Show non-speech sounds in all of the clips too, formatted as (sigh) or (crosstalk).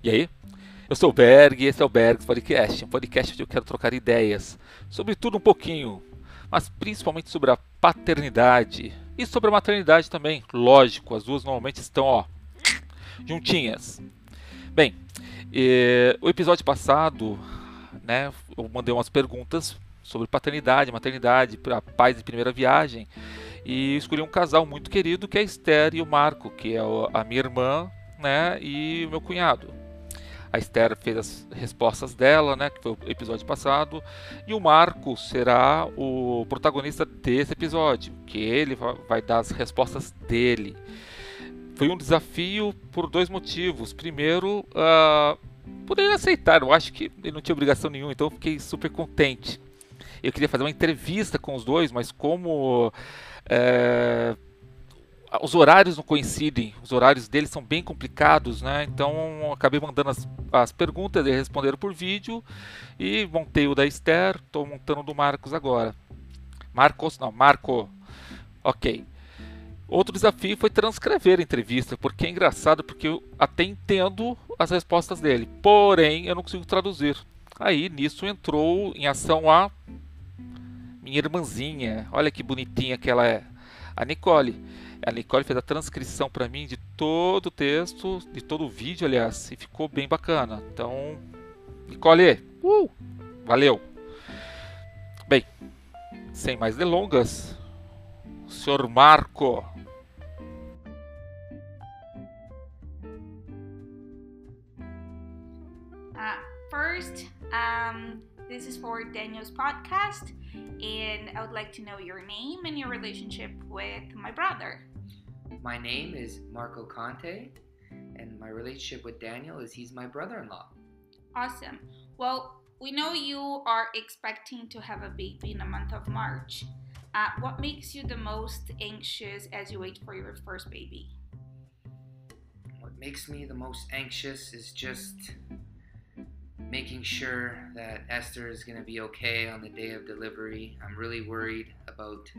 E aí? Eu sou o Berg e esse é o Bergs Podcast, um podcast onde eu quero trocar ideias sobre tudo um pouquinho, mas principalmente sobre a paternidade e sobre a maternidade também. Lógico, as duas normalmente estão ó, juntinhas. Bem, o episódio passado, né, eu mandei umas perguntas sobre paternidade, maternidade, para pais de primeira viagem e escolhi um casal muito querido que é a Esther e o Marco, que é a minha irmã, né, e o meu cunhado. A Esther fez as respostas dela, né, que foi o episódio passado, e o Marco será o protagonista desse episódio, que ele vai dar as respostas dele. Foi um desafio por dois motivos. Primeiro, uh, por ele aceitar, eu acho que ele não tinha obrigação nenhuma, então eu fiquei super contente. Eu queria fazer uma entrevista com os dois, mas como é, os horários não coincidem, os horários deles são bem complicados, né? Então acabei mandando as, as perguntas, eles responderam por vídeo e montei o da Esther, estou montando o do Marcos agora. Marcos, não, Marco. Ok. Outro desafio foi transcrever a entrevista, porque é engraçado, porque eu até entendo as respostas dele, porém eu não consigo traduzir. Aí nisso entrou em ação a minha irmãzinha. Olha que bonitinha que ela é. A Nicole. A Nicole fez a transcrição para mim de todo o texto, de todo o vídeo, aliás, e ficou bem bacana. Então, Nicole, uh, valeu. Bem, sem mais delongas, senhor Marco. Uh, first, um, this is for Daniel's podcast. and I would like to know your name and your relationship with my brother. My name is Marco Conte, and my relationship with Daniel is he's my brother in law. Awesome. Well, we know you are expecting to have a baby in the month of March. Uh, what makes you the most anxious as you wait for your first baby? What makes me the most anxious is just making sure that Esther is going to be okay on the day of delivery. I'm really worried about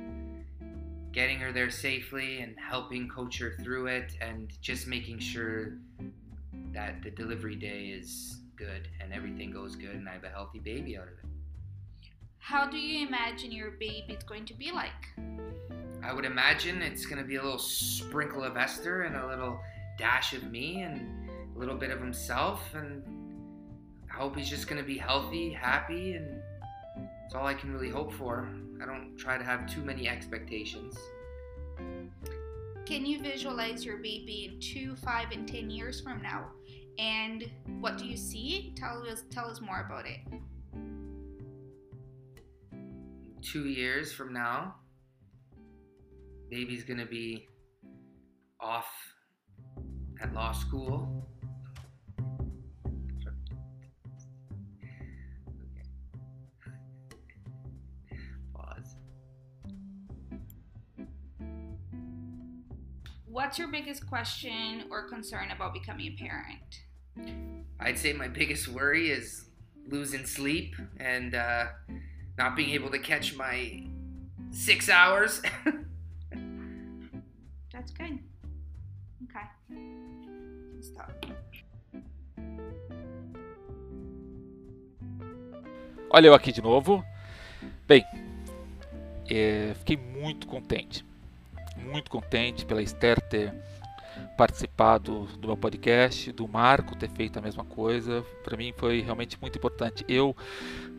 getting her there safely and helping coach her through it and just making sure that the delivery day is good and everything goes good and I have a healthy baby out of it. How do you imagine your baby is going to be like? I would imagine it's going to be a little sprinkle of Esther and a little dash of me and a little bit of himself and hope he's just going to be healthy, happy, and that's all I can really hope for. I don't try to have too many expectations. Can you visualize your baby in two, five, and ten years from now? And what do you see? Tell us, tell us more about it. Two years from now, baby's gonna be off at law school what's your biggest question or concern about becoming a parent? I'd say my biggest worry is losing sleep and uh, not being able to catch my six hours. (laughs) That's good. Okay. Stop. Olha eu aqui de novo. Bem, é, fiquei muito contente muito contente pela Esther ter participado do meu podcast, do Marco ter feito a mesma coisa. Para mim foi realmente muito importante. Eu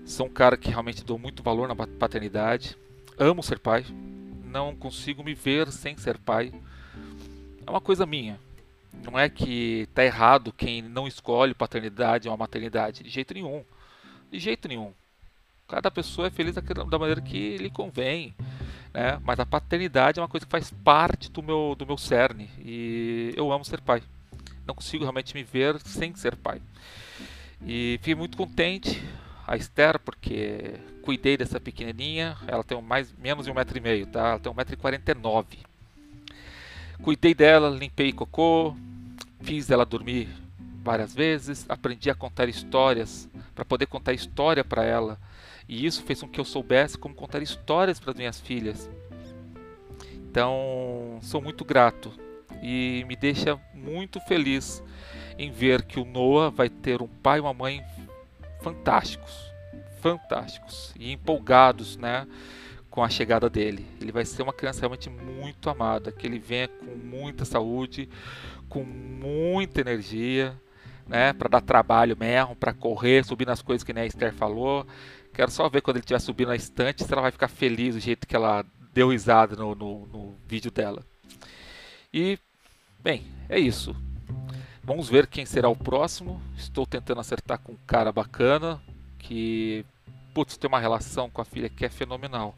sou um cara que realmente dou muito valor na paternidade. Amo ser pai. Não consigo me ver sem ser pai. É uma coisa minha. Não é que tá errado quem não escolhe paternidade ou maternidade. De jeito nenhum. De jeito nenhum. Cada pessoa é feliz da maneira que lhe convém né? Mas a paternidade é uma coisa que faz parte do meu, do meu cerne e eu amo ser pai. Não consigo realmente me ver sem ser pai. E fiquei muito contente a Esther porque cuidei dessa pequenininha. Ela tem mais menos de um metro e meio, tá? Ela tem um metro e quarenta e nove. Cuidei dela, limpei cocô, fiz ela dormir várias vezes, aprendi a contar histórias para poder contar história para ela e isso fez com que eu soubesse como contar histórias para as minhas filhas. Então, sou muito grato e me deixa muito feliz em ver que o Noah vai ter um pai e uma mãe fantásticos, fantásticos e empolgados, né, com a chegada dele. Ele vai ser uma criança realmente muito amada, que ele venha com muita saúde, com muita energia, né, para dar trabalho mesmo, para correr, subir nas coisas que nem a Esther falou. Quero só ver quando ele estiver subindo na estante se ela vai ficar feliz do jeito que ela deu risada no, no, no vídeo dela. E, bem, é isso. Vamos ver quem será o próximo. Estou tentando acertar com um cara bacana que, putz, tem uma relação com a filha que é fenomenal.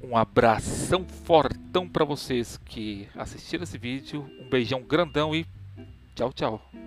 Um abração fortão para vocês que assistiram esse vídeo. Um beijão grandão e tchau, tchau.